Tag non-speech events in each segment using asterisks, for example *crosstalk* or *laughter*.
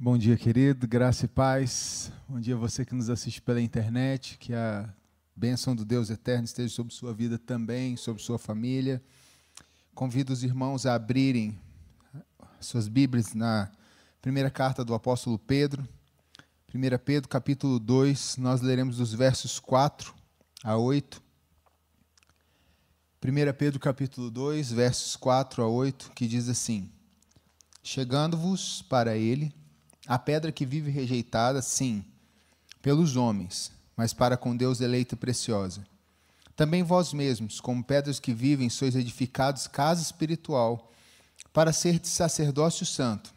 Bom dia, querido, graça e paz. Bom dia a você que nos assiste pela internet, que a bênção do Deus eterno esteja sobre sua vida também, sobre sua família. Convido os irmãos a abrirem suas Bíblias na primeira carta do apóstolo Pedro. 1 Pedro, capítulo 2, nós leremos dos versos 4 a 8. 1 Pedro, capítulo 2, versos 4 a 8, que diz assim: Chegando-vos para ele, a pedra que vive rejeitada, sim, pelos homens, mas para com Deus eleita e preciosa. Também vós mesmos, como pedras que vivem, sois edificados casa espiritual, para ser de sacerdócio santo,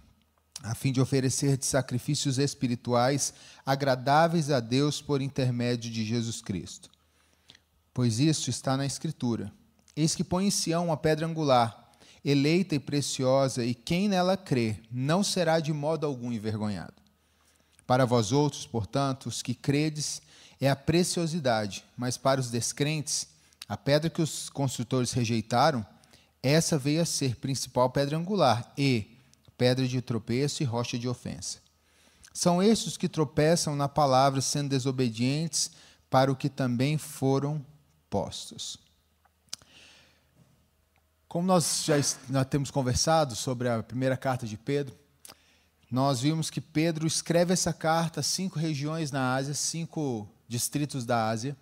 a fim de oferecer de sacrifícios espirituais agradáveis a Deus por intermédio de Jesus Cristo. Pois isso está na Escritura. Eis que põe em Sião uma pedra angular, eleita e preciosa, e quem nela crê não será de modo algum envergonhado. Para vós outros, portanto, os que credes, é a preciosidade, mas para os descrentes, a pedra que os construtores rejeitaram, essa veio a ser principal pedra angular e pedra de tropeço e rocha de ofensa. São estes que tropeçam na palavra, sendo desobedientes para o que também foram postos. Como nós já, já temos conversado sobre a primeira carta de Pedro, nós vimos que Pedro escreve essa carta a cinco regiões na Ásia, cinco distritos da Ásia,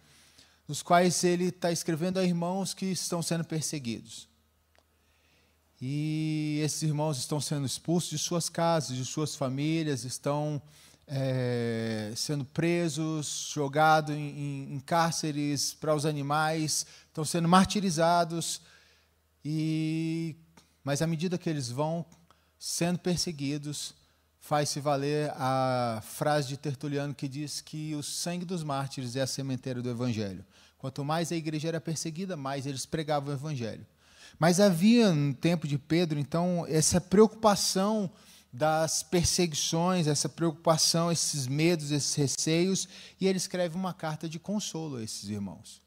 nos quais ele está escrevendo a irmãos que estão sendo perseguidos. E esses irmãos estão sendo expulsos de suas casas, de suas famílias, estão é, sendo presos, jogados em, em cárceres para os animais, estão sendo martirizados e mas à medida que eles vão sendo perseguidos, faz-se valer a frase de Tertuliano que diz que o sangue dos mártires é a sementeira do evangelho. Quanto mais a igreja era perseguida, mais eles pregavam o evangelho. Mas havia no tempo de Pedro, então, essa preocupação das perseguições, essa preocupação, esses medos, esses receios, e ele escreve uma carta de consolo a esses irmãos.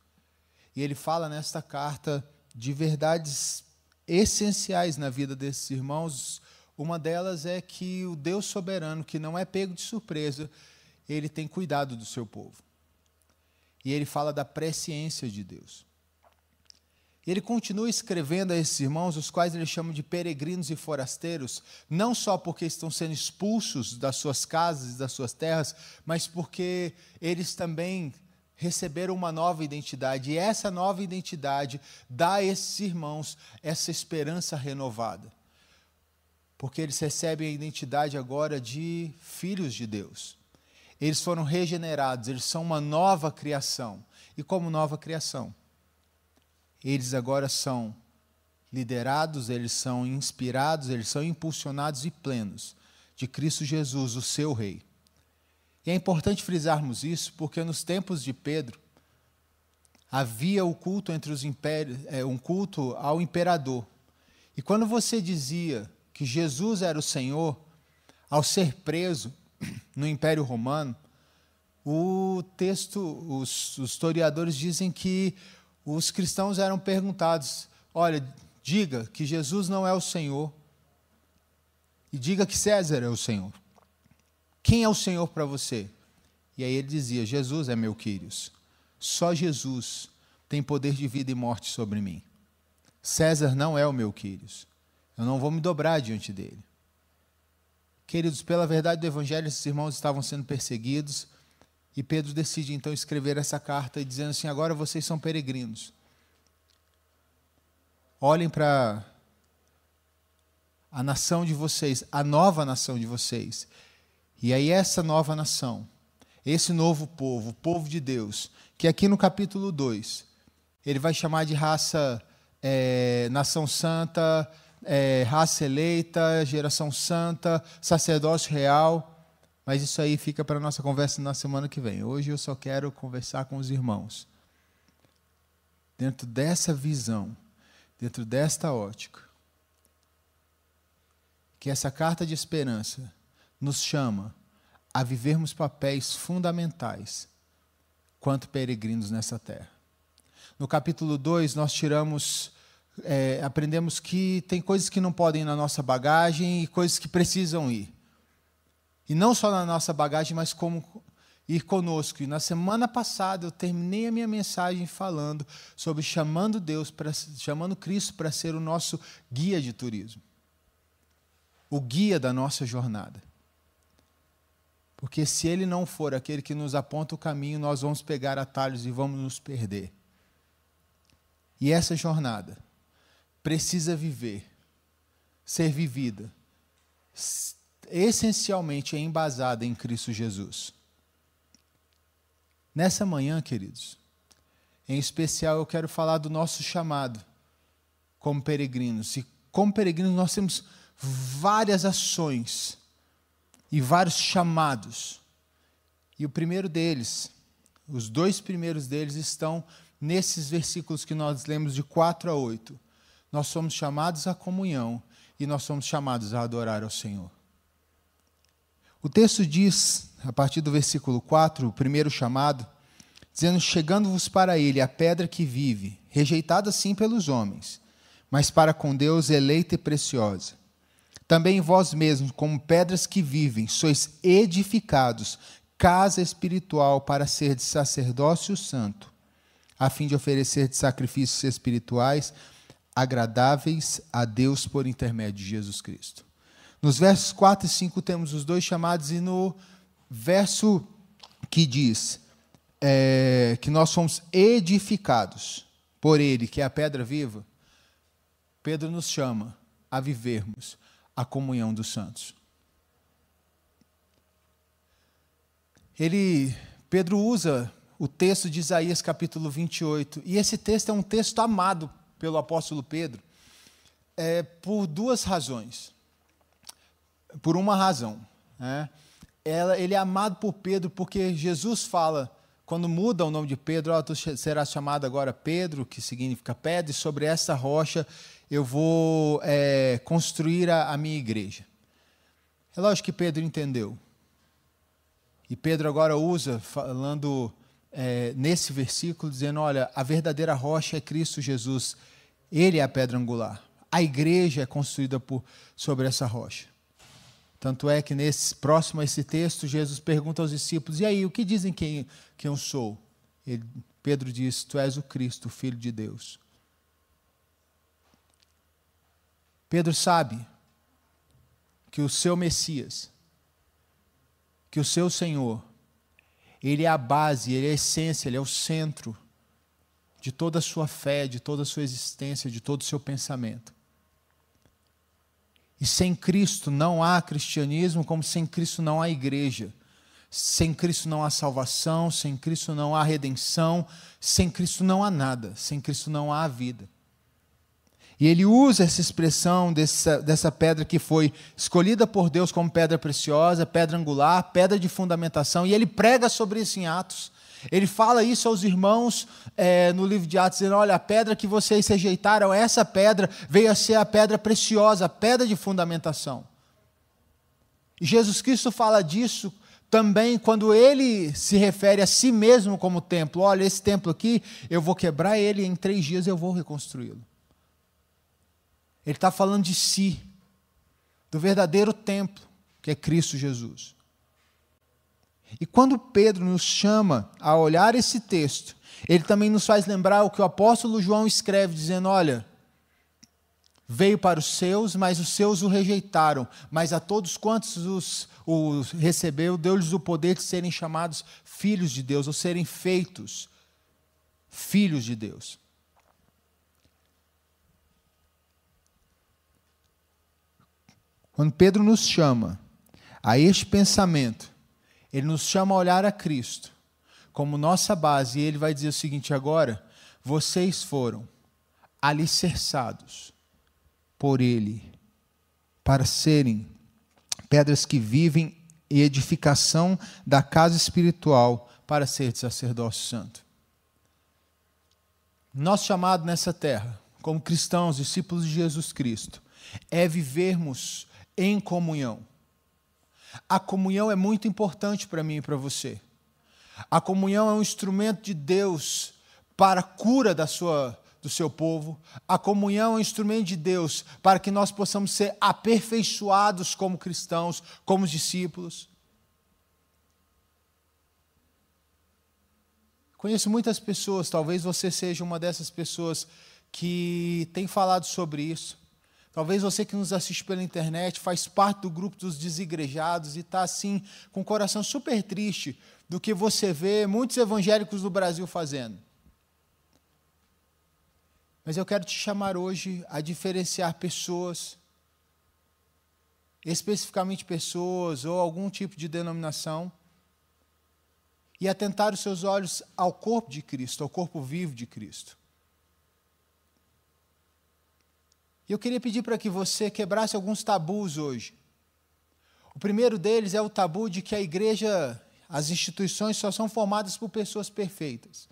E ele fala nesta carta de verdades essenciais na vida desses irmãos. Uma delas é que o Deus soberano, que não é pego de surpresa, ele tem cuidado do seu povo. E ele fala da presciência de Deus. Ele continua escrevendo a esses irmãos, os quais ele chama de peregrinos e forasteiros, não só porque estão sendo expulsos das suas casas e das suas terras, mas porque eles também receberam uma nova identidade. E essa nova identidade dá a esses irmãos essa esperança renovada. Porque eles recebem a identidade agora de filhos de Deus. Eles foram regenerados, eles são uma nova criação. E como nova criação, eles agora são liderados, eles são inspirados, eles são impulsionados e plenos de Cristo Jesus, o seu Rei. E é importante frisarmos isso porque nos tempos de Pedro havia o culto entre os impérios, é, um culto ao imperador. E quando você dizia que Jesus era o Senhor, ao ser preso *clears throat* no Império Romano, o texto, os, os historiadores dizem que os cristãos eram perguntados: olha, diga que Jesus não é o Senhor e diga que César é o Senhor. Quem é o Senhor para você? E aí ele dizia: Jesus é meu Quírios. Só Jesus tem poder de vida e morte sobre mim. César não é o meu Quírios. Eu não vou me dobrar diante dele. Queridos, pela verdade do Evangelho, esses irmãos estavam sendo perseguidos. E Pedro decide então escrever essa carta dizendo assim: agora vocês são peregrinos. Olhem para a nação de vocês, a nova nação de vocês. E aí, essa nova nação, esse novo povo, o povo de Deus, que aqui no capítulo 2, ele vai chamar de raça, é, nação santa, é, raça eleita, geração santa, sacerdócio real. Mas isso aí fica para a nossa conversa na semana que vem. Hoje eu só quero conversar com os irmãos. Dentro dessa visão, dentro desta ótica, que essa carta de esperança nos chama a vivermos papéis fundamentais quanto peregrinos nessa terra. No capítulo 2, nós tiramos, é, aprendemos que tem coisas que não podem ir na nossa bagagem e coisas que precisam ir. E não só na nossa bagagem, mas como ir conosco. E na semana passada eu terminei a minha mensagem falando sobre chamando Deus, para, chamando Cristo para ser o nosso guia de turismo. O guia da nossa jornada. Porque se ele não for aquele que nos aponta o caminho, nós vamos pegar atalhos e vamos nos perder. E essa jornada precisa viver, ser vivida, essencialmente embasada em Cristo Jesus. Nessa manhã, queridos, em especial eu quero falar do nosso chamado como peregrinos. E como peregrinos nós temos várias ações e vários chamados. E o primeiro deles, os dois primeiros deles estão nesses versículos que nós lemos de 4 a 8. Nós somos chamados à comunhão e nós somos chamados a adorar ao Senhor. O texto diz, a partir do versículo 4, o primeiro chamado, dizendo: Chegando-vos para ele a pedra que vive, rejeitada sim pelos homens, mas para com Deus eleita e preciosa. Também vós mesmos, como pedras que vivem, sois edificados, casa espiritual para ser de sacerdócio santo, a fim de oferecer de sacrifícios espirituais agradáveis a Deus por intermédio de Jesus Cristo. Nos versos 4 e 5 temos os dois chamados, e no verso que diz é, que nós somos edificados por Ele, que é a pedra viva, Pedro nos chama a vivermos a comunhão dos santos. Ele, Pedro usa o texto de Isaías capítulo 28, e esse texto é um texto amado pelo apóstolo Pedro, é, por duas razões por uma razão. Né? Ela, ele é amado por Pedro porque Jesus fala, quando muda o nome de Pedro, oh, tu serás chamado agora Pedro, que significa pedra, e sobre essa rocha eu vou é, construir a, a minha igreja. É lógico que Pedro entendeu. E Pedro agora usa, falando é, nesse versículo, dizendo: olha, a verdadeira rocha é Cristo Jesus, Ele é a pedra angular. A igreja é construída por, sobre essa rocha. Tanto é que nesse próximo a esse texto, Jesus pergunta aos discípulos: "E aí, o que dizem quem, quem eu sou?" Ele, Pedro diz: "Tu és o Cristo, o filho de Deus." Pedro sabe que o seu Messias, que o seu Senhor, ele é a base, ele é a essência, ele é o centro de toda a sua fé, de toda a sua existência, de todo o seu pensamento. E sem Cristo não há cristianismo, como sem Cristo não há igreja. Sem Cristo não há salvação, sem Cristo não há redenção, sem Cristo não há nada, sem Cristo não há vida. E ele usa essa expressão dessa, dessa pedra que foi escolhida por Deus como pedra preciosa, pedra angular, pedra de fundamentação, e ele prega sobre isso em Atos. Ele fala isso aos irmãos é, no livro de Atos, dizendo: Olha, a pedra que vocês rejeitaram, essa pedra veio a ser a pedra preciosa, a pedra de fundamentação. E Jesus Cristo fala disso também quando ele se refere a si mesmo como templo. Olha, esse templo aqui, eu vou quebrar ele e em três dias eu vou reconstruí-lo. Ele está falando de si, do verdadeiro templo, que é Cristo Jesus. E quando Pedro nos chama a olhar esse texto, ele também nos faz lembrar o que o apóstolo João escreve, dizendo: Olha, veio para os seus, mas os seus o rejeitaram, mas a todos quantos os, os recebeu, deu-lhes o poder de serem chamados filhos de Deus, ou serem feitos filhos de Deus. Quando Pedro nos chama a este pensamento, ele nos chama a olhar a Cristo como nossa base, e ele vai dizer o seguinte: agora, vocês foram alicerçados por Ele para serem pedras que vivem e edificação da casa espiritual para ser sacerdócio santo. Nosso chamado nessa terra, como cristãos, discípulos de Jesus Cristo, é vivermos em comunhão a comunhão é muito importante para mim e para você. A comunhão é um instrumento de Deus para a cura da sua, do seu povo. A comunhão é um instrumento de Deus para que nós possamos ser aperfeiçoados como cristãos, como discípulos. Conheço muitas pessoas, talvez você seja uma dessas pessoas que tem falado sobre isso. Talvez você que nos assiste pela internet faz parte do grupo dos desigrejados e está assim, com o coração super triste do que você vê muitos evangélicos do Brasil fazendo. Mas eu quero te chamar hoje a diferenciar pessoas, especificamente pessoas ou algum tipo de denominação, e atentar os seus olhos ao corpo de Cristo, ao corpo vivo de Cristo. E eu queria pedir para que você quebrasse alguns tabus hoje. O primeiro deles é o tabu de que a igreja, as instituições só são formadas por pessoas perfeitas.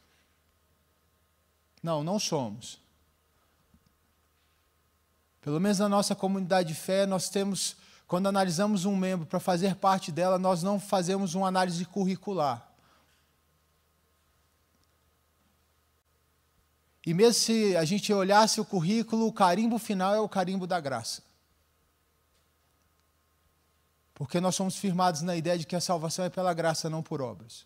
Não, não somos. Pelo menos na nossa comunidade de fé, nós temos, quando analisamos um membro para fazer parte dela, nós não fazemos uma análise curricular. E mesmo se a gente olhasse o currículo, o carimbo final é o carimbo da graça. Porque nós somos firmados na ideia de que a salvação é pela graça, não por obras.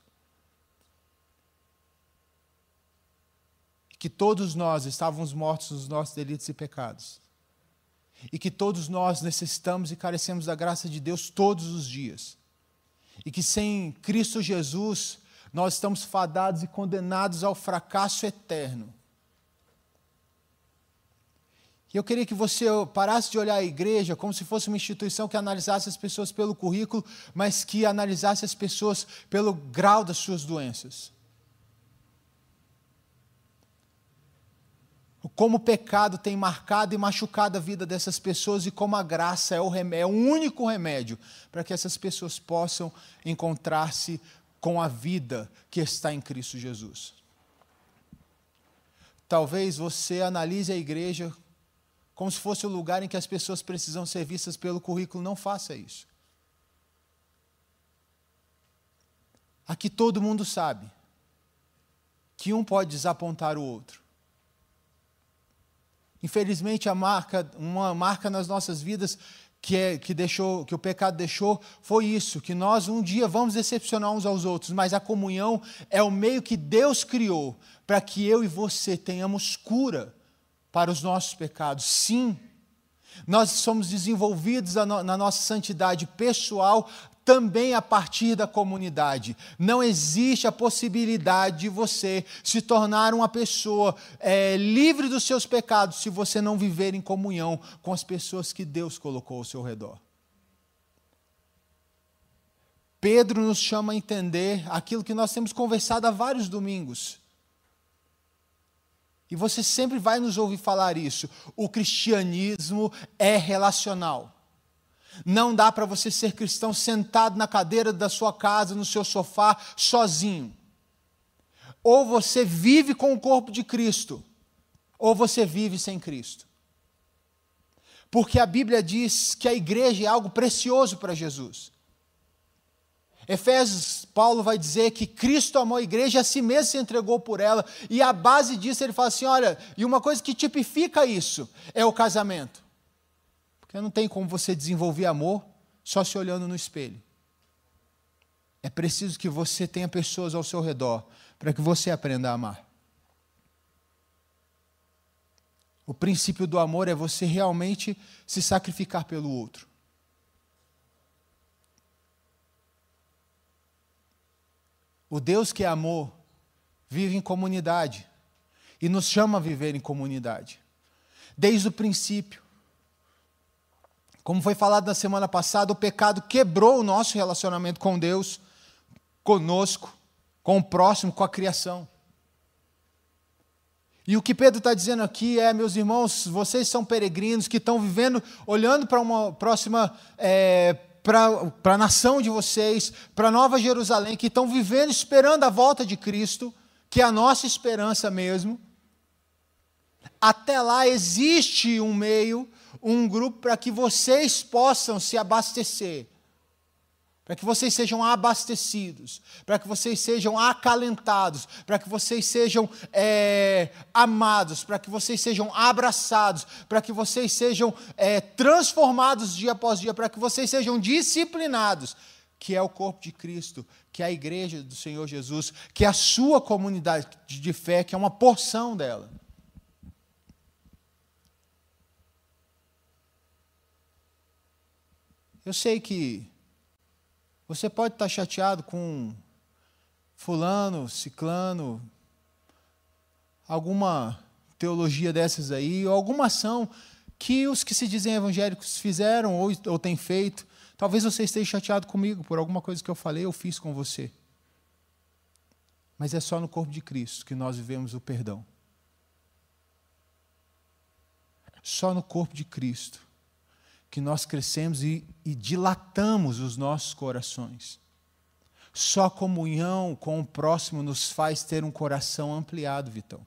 Que todos nós estávamos mortos nos nossos delitos e pecados. E que todos nós necessitamos e carecemos da graça de Deus todos os dias. E que sem Cristo Jesus nós estamos fadados e condenados ao fracasso eterno. E eu queria que você parasse de olhar a igreja como se fosse uma instituição que analisasse as pessoas pelo currículo, mas que analisasse as pessoas pelo grau das suas doenças. Como o pecado tem marcado e machucado a vida dessas pessoas e como a graça é o, remédio, é o único remédio para que essas pessoas possam encontrar-se com a vida que está em Cristo Jesus. Talvez você analise a igreja como se fosse o lugar em que as pessoas precisam ser vistas pelo currículo. Não faça isso. Aqui todo mundo sabe que um pode desapontar o outro. Infelizmente, a marca, uma marca nas nossas vidas que, é, que, deixou, que o pecado deixou foi isso, que nós um dia vamos decepcionar uns aos outros, mas a comunhão é o meio que Deus criou para que eu e você tenhamos cura para os nossos pecados. Sim, nós somos desenvolvidos na nossa santidade pessoal também a partir da comunidade. Não existe a possibilidade de você se tornar uma pessoa é, livre dos seus pecados se você não viver em comunhão com as pessoas que Deus colocou ao seu redor. Pedro nos chama a entender aquilo que nós temos conversado há vários domingos e você sempre vai nos ouvir falar isso. O cristianismo é relacional. Não dá para você ser cristão sentado na cadeira da sua casa, no seu sofá, sozinho. Ou você vive com o corpo de Cristo, ou você vive sem Cristo. Porque a Bíblia diz que a igreja é algo precioso para Jesus. Efésios, Paulo vai dizer que Cristo amou a igreja e a si mesmo se entregou por ela, e a base disso ele fala assim: olha, e uma coisa que tipifica isso é o casamento. Porque não tem como você desenvolver amor só se olhando no espelho. É preciso que você tenha pessoas ao seu redor para que você aprenda a amar. O princípio do amor é você realmente se sacrificar pelo outro. O Deus que é amor vive em comunidade e nos chama a viver em comunidade. Desde o princípio. Como foi falado na semana passada, o pecado quebrou o nosso relacionamento com Deus, conosco, com o próximo, com a criação. E o que Pedro está dizendo aqui é, meus irmãos, vocês são peregrinos que estão vivendo, olhando para uma próxima é, para a nação de vocês, para Nova Jerusalém, que estão vivendo, esperando a volta de Cristo, que é a nossa esperança mesmo. Até lá existe um meio, um grupo para que vocês possam se abastecer para que vocês sejam abastecidos, para que vocês sejam acalentados, para que vocês sejam é, amados, para que vocês sejam abraçados, para que vocês sejam é, transformados dia após dia, para que vocês sejam disciplinados, que é o corpo de Cristo, que é a igreja do Senhor Jesus, que é a sua comunidade de fé, que é uma porção dela. Eu sei que você pode estar chateado com fulano, ciclano, alguma teologia dessas aí, ou alguma ação que os que se dizem evangélicos fizeram ou, ou têm feito. Talvez você esteja chateado comigo por alguma coisa que eu falei ou fiz com você. Mas é só no corpo de Cristo que nós vivemos o perdão. Só no corpo de Cristo que nós crescemos e, e dilatamos os nossos corações. Só comunhão com o próximo nos faz ter um coração ampliado, Vitão.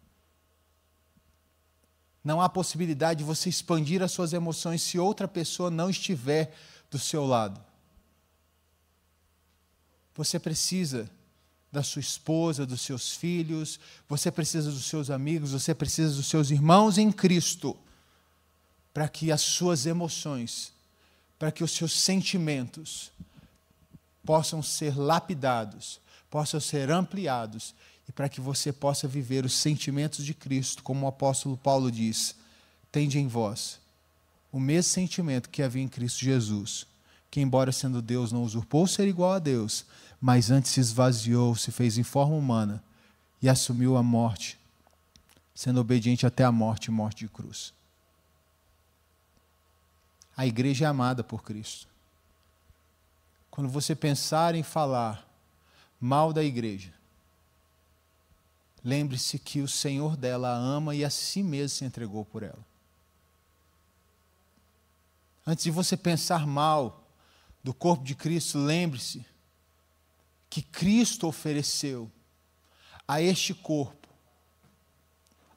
Não há possibilidade de você expandir as suas emoções se outra pessoa não estiver do seu lado. Você precisa da sua esposa, dos seus filhos, você precisa dos seus amigos, você precisa dos seus irmãos em Cristo para que as suas emoções, para que os seus sentimentos possam ser lapidados, possam ser ampliados e para que você possa viver os sentimentos de Cristo, como o apóstolo Paulo diz: tende em vós o mesmo sentimento que havia em Cristo Jesus, que, embora sendo Deus, não usurpou ser igual a Deus, mas antes se esvaziou, se fez em forma humana e assumiu a morte, sendo obediente até a morte morte de cruz. A igreja é amada por Cristo. Quando você pensar em falar mal da igreja, lembre-se que o Senhor dela a ama e a si mesmo se entregou por ela. Antes de você pensar mal do corpo de Cristo, lembre-se que Cristo ofereceu a este corpo,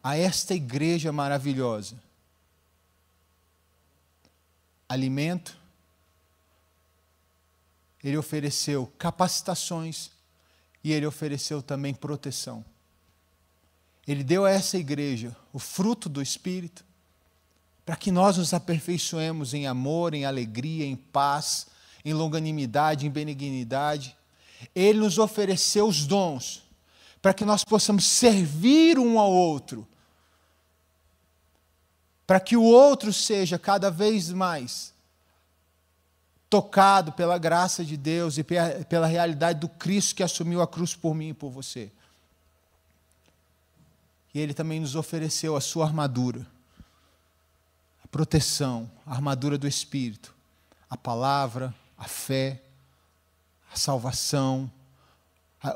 a esta igreja maravilhosa, alimento, ele ofereceu capacitações e ele ofereceu também proteção. Ele deu a essa igreja o fruto do Espírito, para que nós nos aperfeiçoemos em amor, em alegria, em paz, em longanimidade, em benignidade. Ele nos ofereceu os dons para que nós possamos servir um ao outro para que o outro seja cada vez mais tocado pela graça de Deus e pela realidade do Cristo que assumiu a cruz por mim e por você. E Ele também nos ofereceu a sua armadura, a proteção, a armadura do Espírito, a palavra, a fé, a salvação,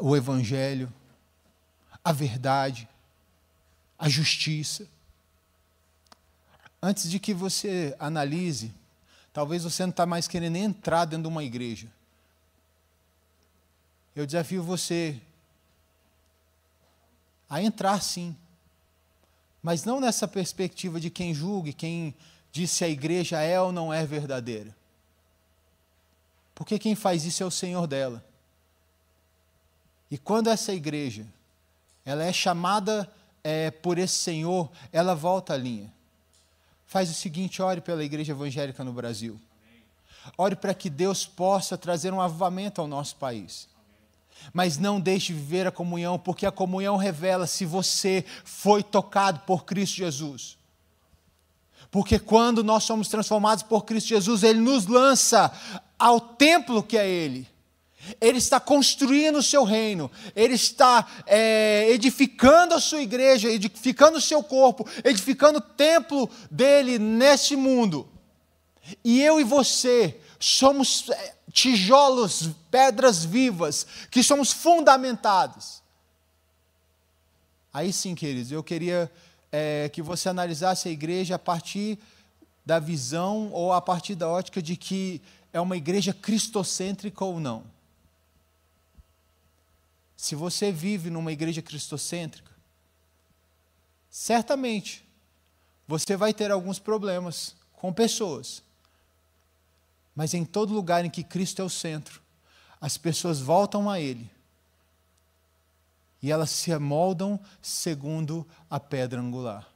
o Evangelho, a verdade, a justiça antes de que você analise, talvez você não está mais querendo entrar dentro de uma igreja. Eu desafio você a entrar sim, mas não nessa perspectiva de quem julgue, quem diz se a igreja é ou não é verdadeira. Porque quem faz isso é o Senhor dela. E quando essa igreja ela é chamada é, por esse Senhor, ela volta à linha faz o seguinte: ore pela igreja evangélica no Brasil. Ore para que Deus possa trazer um avivamento ao nosso país. Mas não deixe de viver a comunhão, porque a comunhão revela se você foi tocado por Cristo Jesus. Porque quando nós somos transformados por Cristo Jesus, Ele nos lança ao templo que é Ele. Ele está construindo o seu reino, ele está é, edificando a sua igreja, edificando o seu corpo, edificando o templo dele neste mundo. E eu e você somos é, tijolos, pedras vivas, que somos fundamentados. Aí sim, queridos, eu queria é, que você analisasse a igreja a partir da visão ou a partir da ótica de que é uma igreja cristocêntrica ou não. Se você vive numa igreja cristocêntrica, certamente você vai ter alguns problemas com pessoas. Mas em todo lugar em que Cristo é o centro, as pessoas voltam a Ele. E elas se amoldam segundo a pedra angular.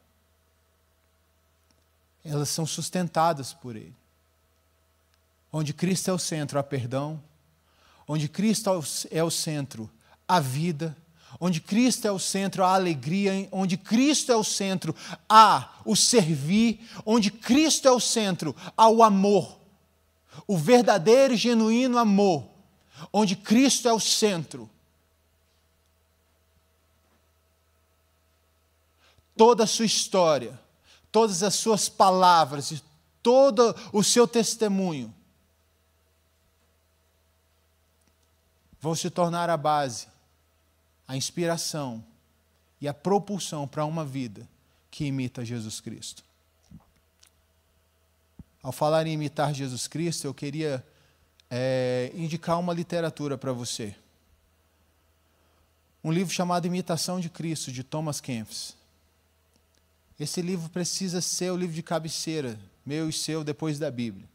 Elas são sustentadas por Ele. Onde Cristo é o centro, há perdão. onde Cristo é o centro, a vida, onde Cristo é o centro, a alegria, onde Cristo é o centro, há o servir, onde Cristo é o centro, há o amor, o verdadeiro e genuíno amor, onde Cristo é o centro. Toda a sua história, todas as suas palavras e todo o seu testemunho vão se tornar a base, a inspiração e a propulsão para uma vida que imita Jesus Cristo. Ao falar em imitar Jesus Cristo, eu queria é, indicar uma literatura para você. Um livro chamado Imitação de Cristo, de Thomas Kempis. Esse livro precisa ser o livro de cabeceira, meu e seu, depois da Bíblia.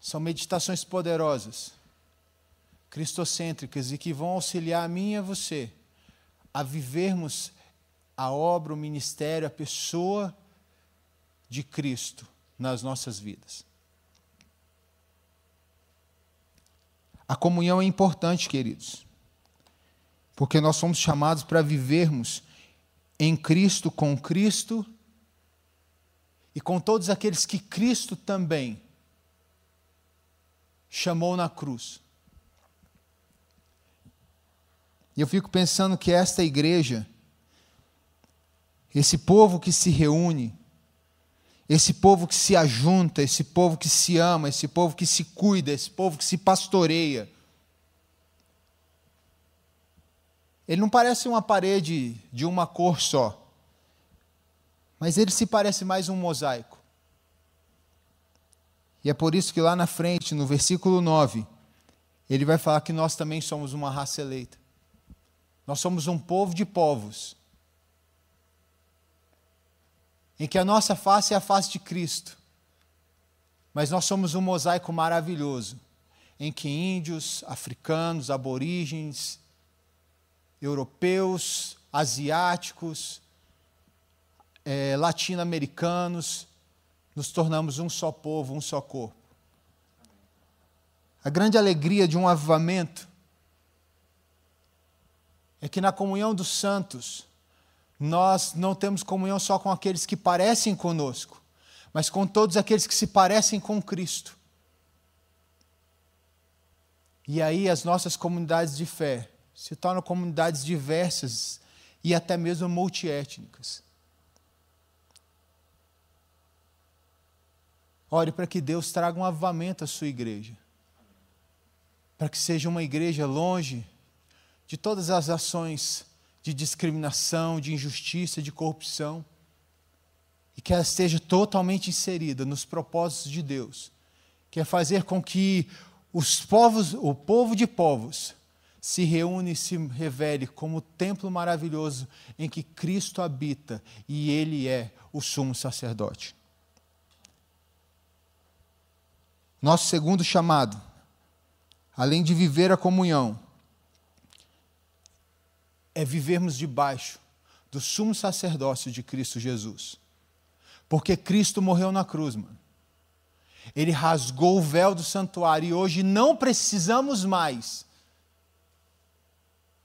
São meditações poderosas cristocêntricas e que vão auxiliar a mim e a você a vivermos a obra, o ministério, a pessoa de Cristo nas nossas vidas. A comunhão é importante, queridos, porque nós somos chamados para vivermos em Cristo, com Cristo e com todos aqueles que Cristo também chamou na cruz. E eu fico pensando que esta igreja, esse povo que se reúne, esse povo que se ajunta, esse povo que se ama, esse povo que se cuida, esse povo que se pastoreia, ele não parece uma parede de uma cor só, mas ele se parece mais um mosaico. E é por isso que lá na frente, no versículo 9, ele vai falar que nós também somos uma raça eleita. Nós somos um povo de povos. Em que a nossa face é a face de Cristo. Mas nós somos um mosaico maravilhoso. Em que índios, africanos, aborígenes, europeus, asiáticos, é, latino-americanos, nos tornamos um só povo, um só corpo. A grande alegria de um avivamento é que na comunhão dos santos, nós não temos comunhão só com aqueles que parecem conosco, mas com todos aqueles que se parecem com Cristo. E aí as nossas comunidades de fé se tornam comunidades diversas e até mesmo multiétnicas. Ore para que Deus traga um avivamento à sua igreja. Para que seja uma igreja longe de todas as ações de discriminação, de injustiça, de corrupção, e que ela esteja totalmente inserida nos propósitos de Deus, que é fazer com que os povos, o povo de povos, se reúne e se revele como o templo maravilhoso em que Cristo habita e Ele é o sumo sacerdote. Nosso segundo chamado, além de viver a comunhão, é vivermos debaixo do sumo sacerdócio de Cristo Jesus. Porque Cristo morreu na cruz, mano. Ele rasgou o véu do santuário e hoje não precisamos mais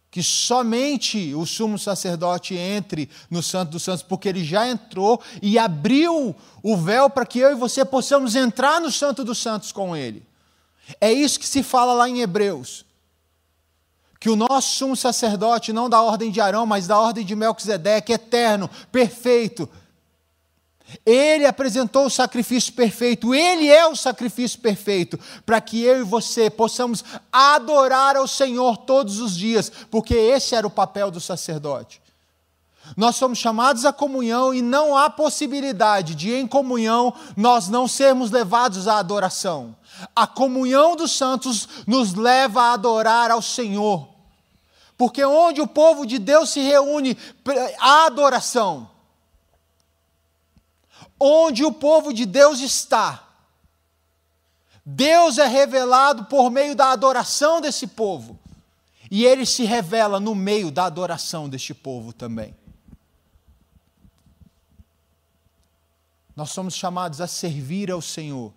que somente o sumo sacerdote entre no Santo dos Santos, porque ele já entrou e abriu o véu para que eu e você possamos entrar no Santo dos Santos com ele. É isso que se fala lá em Hebreus que o nosso sumo sacerdote, não da ordem de Arão, mas da ordem de Melquisedeque, eterno, perfeito, ele apresentou o sacrifício perfeito, ele é o sacrifício perfeito, para que eu e você possamos adorar ao Senhor todos os dias, porque esse era o papel do sacerdote. Nós somos chamados à comunhão e não há possibilidade de, em comunhão, nós não sermos levados à adoração. A comunhão dos santos nos leva a adorar ao Senhor. Porque onde o povo de Deus se reúne, há adoração. Onde o povo de Deus está, Deus é revelado por meio da adoração desse povo. E ele se revela no meio da adoração deste povo também. Nós somos chamados a servir ao Senhor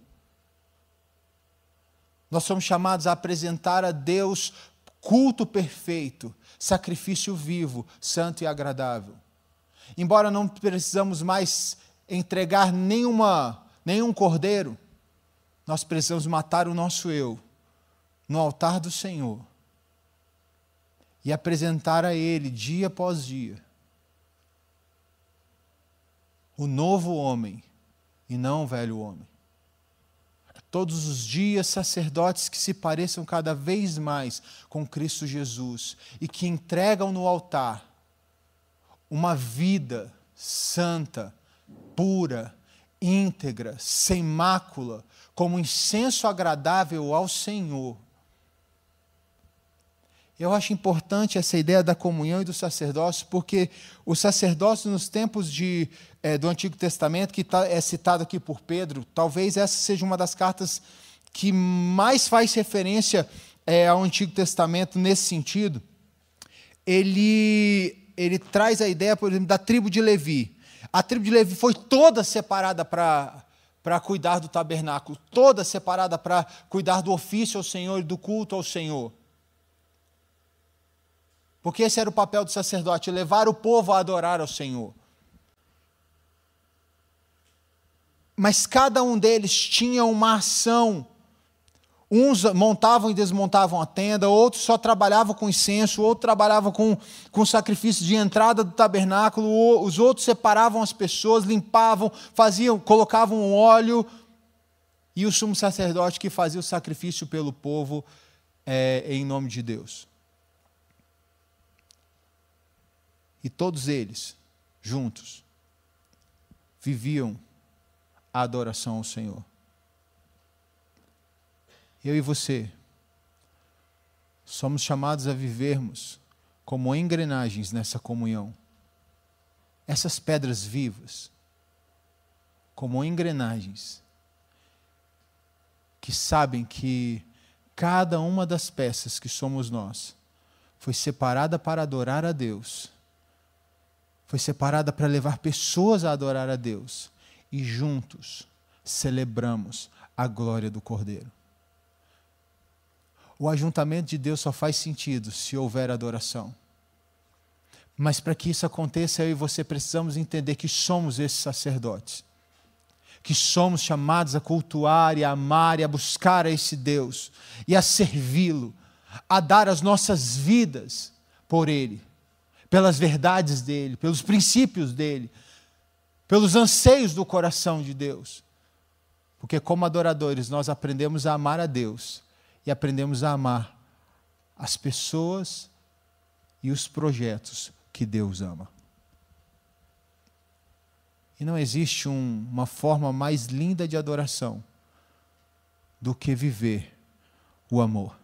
Nós somos chamados a apresentar a Deus culto perfeito, sacrifício vivo, santo e agradável. Embora não precisamos mais entregar nenhuma, nenhum cordeiro, nós precisamos matar o nosso eu no altar do Senhor e apresentar a Ele dia após dia o novo homem e não o velho homem. Todos os dias, sacerdotes que se pareçam cada vez mais com Cristo Jesus e que entregam no altar uma vida santa, pura, íntegra, sem mácula, como incenso agradável ao Senhor. Eu acho importante essa ideia da comunhão e do sacerdócio, porque o sacerdócio nos tempos de, é, do Antigo Testamento, que tá, é citado aqui por Pedro, talvez essa seja uma das cartas que mais faz referência é, ao Antigo Testamento nesse sentido. Ele, ele traz a ideia, por exemplo, da tribo de Levi. A tribo de Levi foi toda separada para para cuidar do tabernáculo, toda separada para cuidar do ofício ao Senhor e do culto ao Senhor. Porque esse era o papel do sacerdote, levar o povo a adorar ao Senhor. Mas cada um deles tinha uma ação. Uns montavam e desmontavam a tenda, outros só trabalhavam com incenso, outros trabalhavam com, com sacrifício de entrada do tabernáculo, os outros separavam as pessoas, limpavam, faziam, colocavam óleo, e o sumo sacerdote que fazia o sacrifício pelo povo é, em nome de Deus. E todos eles, juntos, viviam a adoração ao Senhor. Eu e você somos chamados a vivermos como engrenagens nessa comunhão. Essas pedras vivas, como engrenagens, que sabem que cada uma das peças que somos nós foi separada para adorar a Deus foi separada para levar pessoas a adorar a Deus. E juntos celebramos a glória do Cordeiro. O ajuntamento de Deus só faz sentido se houver adoração. Mas para que isso aconteça, eu e você precisamos entender que somos esses sacerdotes. Que somos chamados a cultuar e a amar e a buscar a esse Deus e a servi-lo, a dar as nossas vidas por Ele pelas verdades dele, pelos princípios dele, pelos anseios do coração de Deus. Porque, como adoradores, nós aprendemos a amar a Deus e aprendemos a amar as pessoas e os projetos que Deus ama. E não existe um, uma forma mais linda de adoração do que viver o amor.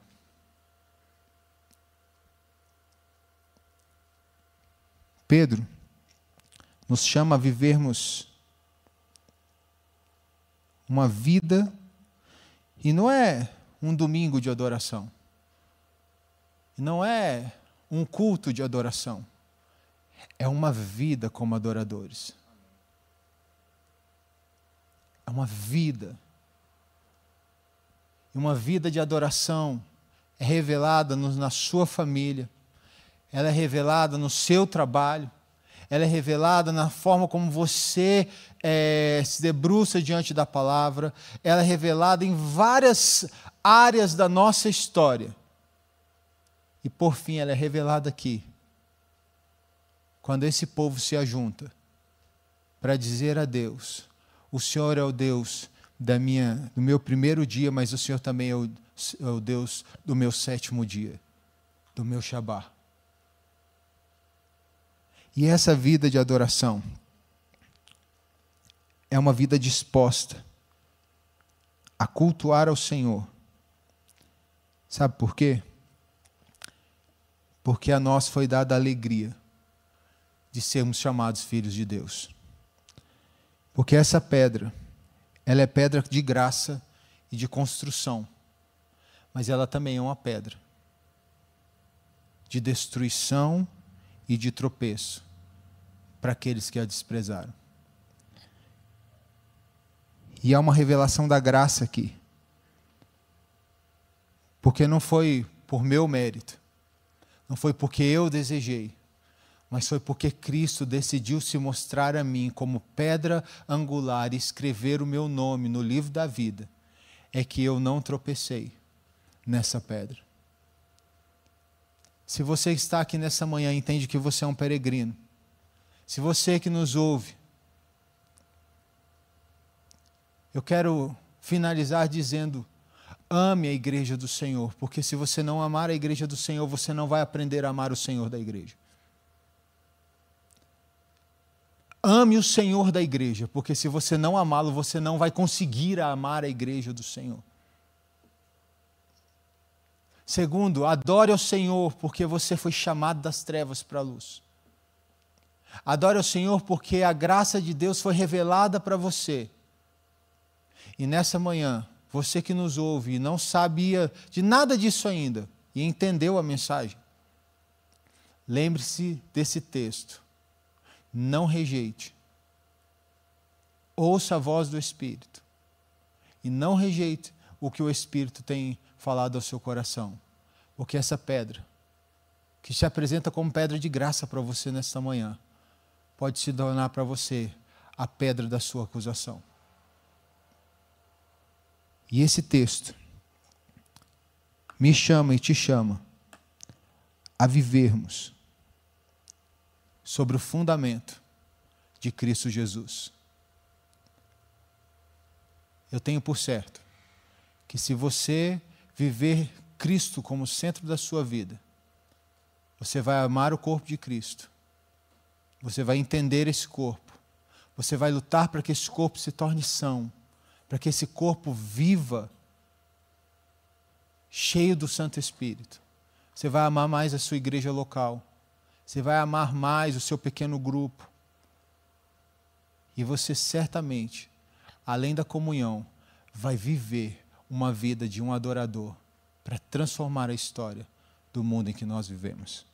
Pedro nos chama a vivermos uma vida, e não é um domingo de adoração, não é um culto de adoração, é uma vida como adoradores. É uma vida. E uma vida de adoração é revelada na sua família, ela é revelada no seu trabalho, ela é revelada na forma como você é, se debruça diante da palavra, ela é revelada em várias áreas da nossa história. E por fim, ela é revelada aqui, quando esse povo se ajunta para dizer a Deus: O Senhor é o Deus da minha, do meu primeiro dia, mas o Senhor também é o, é o Deus do meu sétimo dia, do meu Shabat. E essa vida de adoração é uma vida disposta a cultuar ao Senhor. Sabe por quê? Porque a nós foi dada a alegria de sermos chamados filhos de Deus. Porque essa pedra, ela é pedra de graça e de construção, mas ela também é uma pedra de destruição e de tropeço para aqueles que a desprezaram. E há uma revelação da graça aqui. Porque não foi por meu mérito, não foi porque eu desejei, mas foi porque Cristo decidiu se mostrar a mim como pedra angular e escrever o meu nome no livro da vida, é que eu não tropecei nessa pedra. Se você está aqui nessa manhã entende que você é um peregrino, se você que nos ouve, eu quero finalizar dizendo: ame a igreja do Senhor, porque se você não amar a igreja do Senhor, você não vai aprender a amar o Senhor da igreja. Ame o Senhor da igreja, porque se você não amá-lo, você não vai conseguir amar a igreja do Senhor. Segundo, adore ao Senhor, porque você foi chamado das trevas para a luz. Adore ao Senhor, porque a graça de Deus foi revelada para você. E nessa manhã, você que nos ouve e não sabia de nada disso ainda e entendeu a mensagem, lembre-se desse texto não rejeite. Ouça a voz do Espírito. E não rejeite o que o Espírito tem falado ao seu coração. Porque essa pedra, que se apresenta como pedra de graça para você nesta manhã, pode se tornar para você a pedra da sua acusação. E esse texto me chama e te chama a vivermos sobre o fundamento de Cristo Jesus. Eu tenho por certo que se você viver Cristo como centro da sua vida, você vai amar o corpo de Cristo, você vai entender esse corpo, você vai lutar para que esse corpo se torne são, para que esse corpo viva cheio do Santo Espírito. Você vai amar mais a sua igreja local. Você vai amar mais o seu pequeno grupo. E você certamente, além da comunhão, vai viver uma vida de um adorador para transformar a história do mundo em que nós vivemos.